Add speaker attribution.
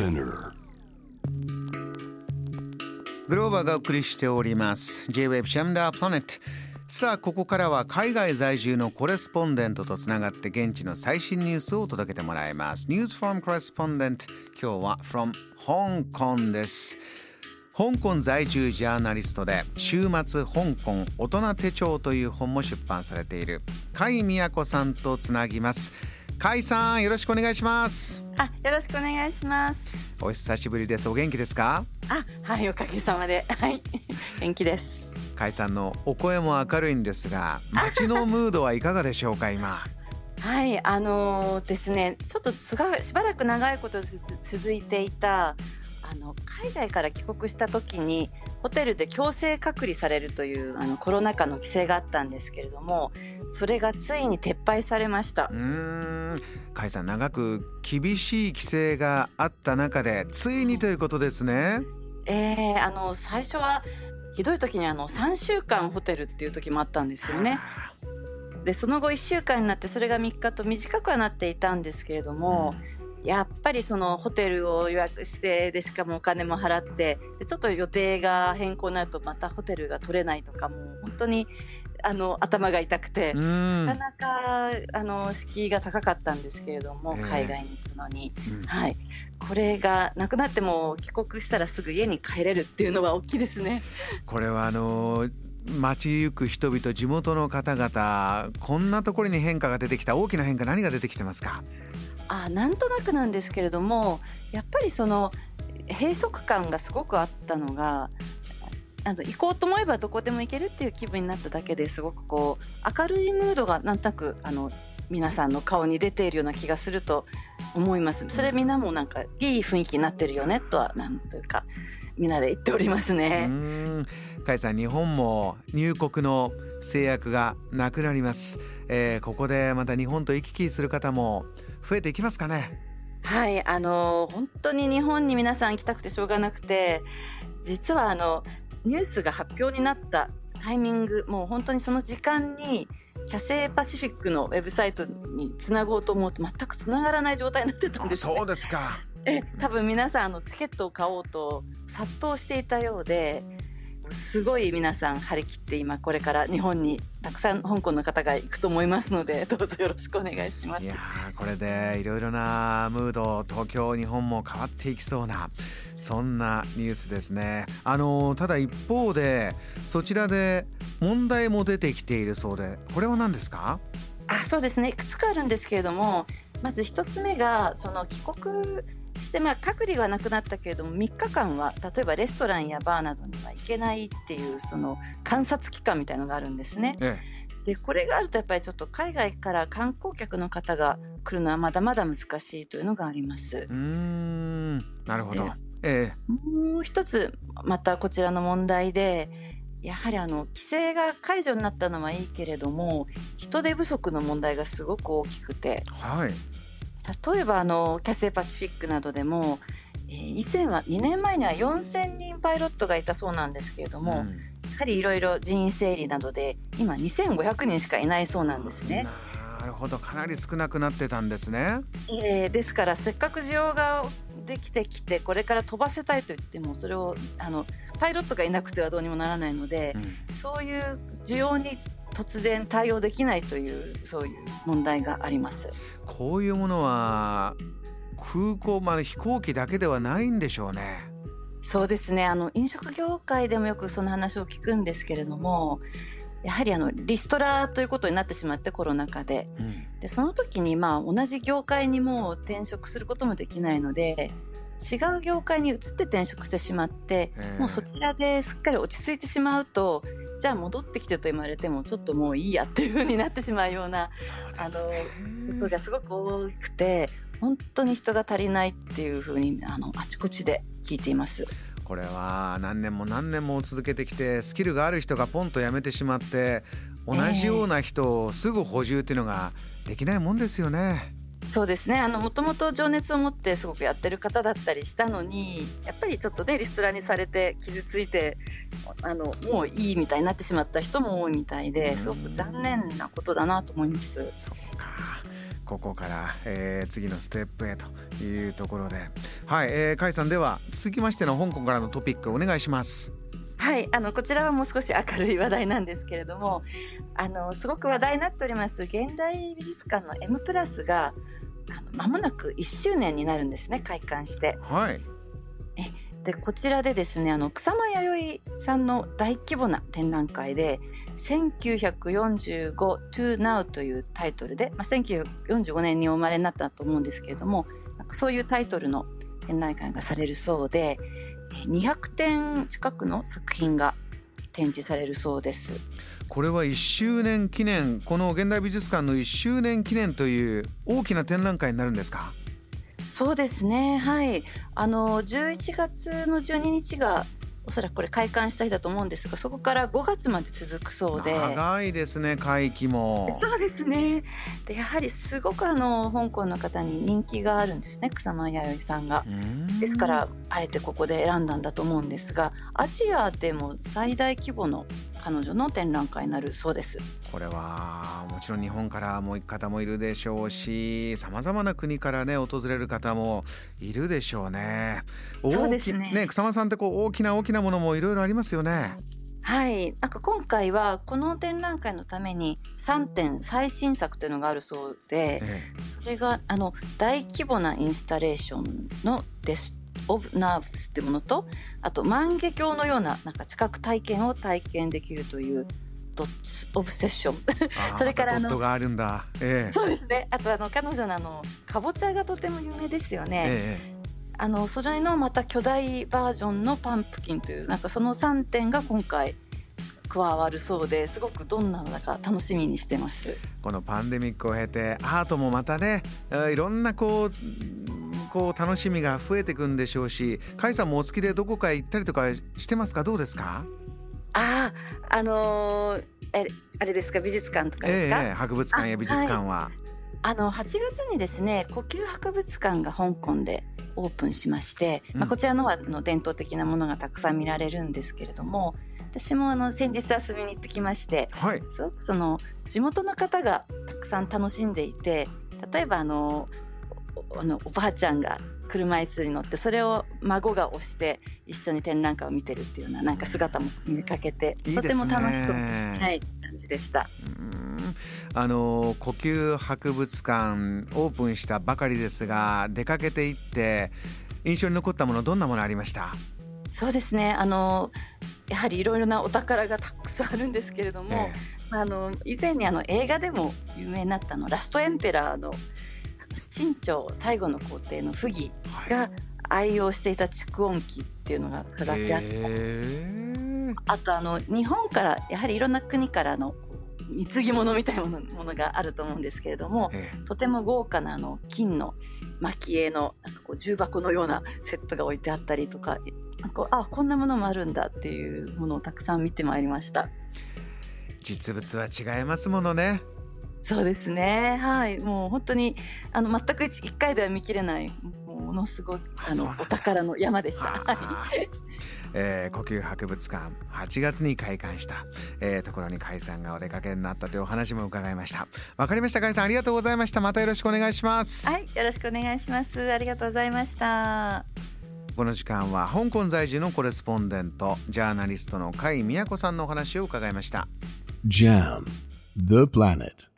Speaker 1: Spinner.
Speaker 2: グローバーがお送りしております。J-Web シャムダープラネット。さあここからは海外在住のコレスポンデントとつながって現地の最新ニュースを届けてもらいます。News from Correspondent 今日は from 香港です。香港在住ジャーナリストで週末香港大人手帳という本も出版されている甲斐美子さんとつなぎます。甲斐さんよろしくお願いします。
Speaker 3: あ、よろしくお願いします。
Speaker 2: お久しぶりですお元気ですか？
Speaker 3: あ、はい、おかげさまで、はい、元気です。
Speaker 2: 甲斐さんのお声も明るいんですが街のムードはいかがでしょうか今？
Speaker 3: はい、あのーですね、ちょっとすがしばらく長いことつ続いていた。あの海外から帰国した時にホテルで強制隔離されるというあのコロナ禍の規制があったんですけれどもそれがついに撤廃されました。
Speaker 2: うーん。甲斐さん長く厳しい規制があった中でついにということですね。
Speaker 3: えー、あの最初はひどい時にあの3週間ホテルっていう時もあったんですよね。でその後1週間になってそれが3日と短くはなっていたんですけれども、やっぱりそのホテルを予約してでしかもお金も払ってでちょっと予定が変更になるとまたホテルが取れないとかもう本当にあの頭が痛くて
Speaker 2: う。ん
Speaker 3: なかなかあの敷居が高かったんですけれども、
Speaker 2: ええ
Speaker 3: 海外に行くのに、
Speaker 2: うん
Speaker 3: はい、これがなくなっても帰国したらすぐ家に帰れるっていうのは大きいですね。
Speaker 2: これはあの街行く人々地元の方々こんなところに変化が出てきた大きな変化何が出てきてますか？
Speaker 3: あなんとなくなんですけれどもやっぱりその閉塞感がすごくあったのがあの行こうと思えばどこでも行けるっていう気分になっただけですごくこう明るいムードがなんとなくあの皆さんの顔に出ているような気がすると思います。それみんなもなんかいい雰囲気になってるよねとはなんというかみんなで言っております
Speaker 2: う
Speaker 3: ね。
Speaker 2: ん甲斐さん日本も入国の制約がなくなります、えーここでまた日本と行き来する方も増えていきますかね
Speaker 3: はい、あの本当に日本に皆さん行きたくてしょうがなくて実はあのニュースが発表になったタイミングもう本当にその時間にキャセイパシフィックのウェブサイトにつなごうと思うと全くつながらない状態になってたん
Speaker 2: あ
Speaker 3: ですね。
Speaker 2: そうですか。
Speaker 3: え多分皆さんあのチケットを買おうと殺到していたようですごい皆さん張り切って今これから日本にたくさん香港の方が行くと思いますので どうぞよろしくお願いします。
Speaker 2: いや。ーこれでいろいろなムード東京日本も変わっていきそうなそんなニュースですね。あのーただ一方でそちらで問題も出てきているそうでこれは何ですか？
Speaker 3: あそうですね。いくつかあるんですけれどもまず一つ目がその帰国して、まあ、隔離はなくなったけれども3日間は例えばレストランやバーなどには行けないっていうその観察期間みたいのがあるんですね。
Speaker 2: え
Speaker 3: でこれがあるとやっぱりちょっと海外から観光客の方が来るのはまだまだ難しいというのがあります。
Speaker 2: えう。ーん。なるほど。え
Speaker 3: もう一つまたこちらの問題でやはりあの規制が解除になったのはいいけれども人手不足の問題がすごく大きくて。
Speaker 2: えはい
Speaker 3: 例えばあのキャセイパシフィックなどでも、えー以前は2年前には4,000人パイロットがいたそうなんですけれども、
Speaker 2: うん。
Speaker 3: やはりいろいろ人員整理などで今2,500人しかいないそうなんですね。
Speaker 2: なるほど。かなり少なくなってたんですね。
Speaker 3: えーですからせっかく需要ができてきてこれから飛ばせたいと言ってもそれをあのパイロットがいなくてはどうにもならないので、
Speaker 2: うん。
Speaker 3: そういう需要に突然対応できないというそういう問題があります。
Speaker 2: こういうものは空港まで飛行機だけではないんでしょうね。
Speaker 3: そうですね。あの飲食業界でもよくその話を聞くんですけれどもやはりあのリストラということになってしまってコロナ禍で。
Speaker 2: うん。
Speaker 3: でその時にまあ同じ業界にもう転職することもできないので違う業界に移って転職してしまって
Speaker 2: ええ。
Speaker 3: もうそちらですっかり落ち着いてしまうとじゃあ戻ってきてと言われてもちょっともういいやっていう風になってしまうようなあのことがすごく多くて本当に人が足りないっていう風にあのあちこちで聞いています。
Speaker 2: これは何年も何年も続けてきてスキルがある人がポンと辞めてしまって同じような人をすぐ補充っていうのができないもんですよね。
Speaker 3: そうですね。あのもともと情熱を持ってすごくやってる方だったりしたのにやっぱりちょっとねリストラにされて傷ついてあのもういいみたいになってしまった人も多いみたいですごく残念なことだなと思います。
Speaker 2: そっか。ここから、えー、次のステップへというところで。はい、えー、甲斐さんでは続きましての香港からのトピックお願いします
Speaker 3: はいあのこちらはもう少し明るい話題なんですけれどもあのすごく話題になっております現代美術館の M プラスがあの間もなく1周年になるんですね開館して。
Speaker 2: はい
Speaker 3: でこちらでですねあの草間彌生さんの大規模な展覧会で「1945 to now」というタイトルで、まあ、1945年にお生まれになったと思うんですけれどもそういうタイトルの展覧会がされるそうで200点近くの作品が展示されるそうです。
Speaker 2: これは1周年記念この現代美術館の1周年記念という大きな展覧会になるんですか？
Speaker 3: そうですね。はい。あの11月の12日がおそらくこれ開館した日だと思うんですがそこから5月まで続くそうで。
Speaker 2: 長いですね会期も。
Speaker 3: そうですね。でやはりすごくあの香港の方に人気があるんですね草間彌生さんが。ですからあえてここで選んだんだと思うんですがアジアでも最大規模の彼女の展覧会になるそうです。
Speaker 2: これはもちろん日本からも行く方もいるでしょうしさまざまな国からね訪れる方もいるでしょうね。
Speaker 3: そうですね。
Speaker 2: ね草間さんってこう大きな大きなものもいろいろありますよね。
Speaker 3: はい、なんか今回はこの展覧会のために3点最新作というのがあるそうで、ええ、それがあの大規模なインスタレーションのデスオブナーブスってものとあと万華鏡のようななんか知覚体験を体験できるというドッツオブセッション
Speaker 2: それからあのがあるん
Speaker 3: だ、ええ、そうですね。あとあの彼女のあのかぼちゃがとても有名ですよね、えあのそれのまた巨大バージョンのパンプキンというなんかその3点が今回加わるそうですごくどんなのだか楽しみにしてます？
Speaker 2: このパンデミックを経てアートもまたねいろんなこうこう楽しみが増えていくんでしょうし甲斐さんもお好きでどこか行ったりとかしてますか？どうですか？
Speaker 3: あああのー、えあれですか？美術館とかですか、えー、
Speaker 2: 博物館や美術館は。
Speaker 3: あの8月にですね呼吸博物館が香港でオープンしまして、まあ、こちらのはの伝統的なものがたくさん見られるんですけれども私もあの先日遊びに行ってきまして、はい、すごくその地元の方がたくさん楽しんでいて例えばあのあのおばあちゃんが車椅子に乗ってそれを孫が押して一緒に展覧会を見てるっていうようななんか姿も見かけてとても楽しそう。はい感じでした。
Speaker 2: あの呼吸博物館オープンしたばかりですが出かけていって印象に残ったものどんなものありました？
Speaker 3: そうですね。あのやはりいろいろなお宝がたくさんあるんですけれども、ええ、あの以前にあの映画でも有名になったのラストエンペラーの清朝最後の皇帝の溥儀が愛用していた蓄音機っていうのが飾ってあって、あとあの日本からやはりいろんな国からの貢ぎ物みたいなものがあると思うんですけれども、とても豪華なあの金の蒔絵のなんかこう重箱のようなセットが置いてあったりとかなんかあこんなものもあるんだっていうものをたくさん見てまいりました。
Speaker 2: 実物は違いますものね
Speaker 3: そうですね。はい。もう本当にあの全く一回では見切れないものすごいあのお宝の山でした。
Speaker 2: えー、呼吸博物館8月に開館した、えー、ところに甲斐さんがお出かけになったというお話も伺いました。わかりました甲斐さんありがとうございました。またよろしくお願いします。
Speaker 3: はいよろしくお願いします。ありがとうございました。
Speaker 2: この時間は香港在住のコレスポンデントジャーナリストの甲斐美也子さんのお話を伺いました。JAM The Planet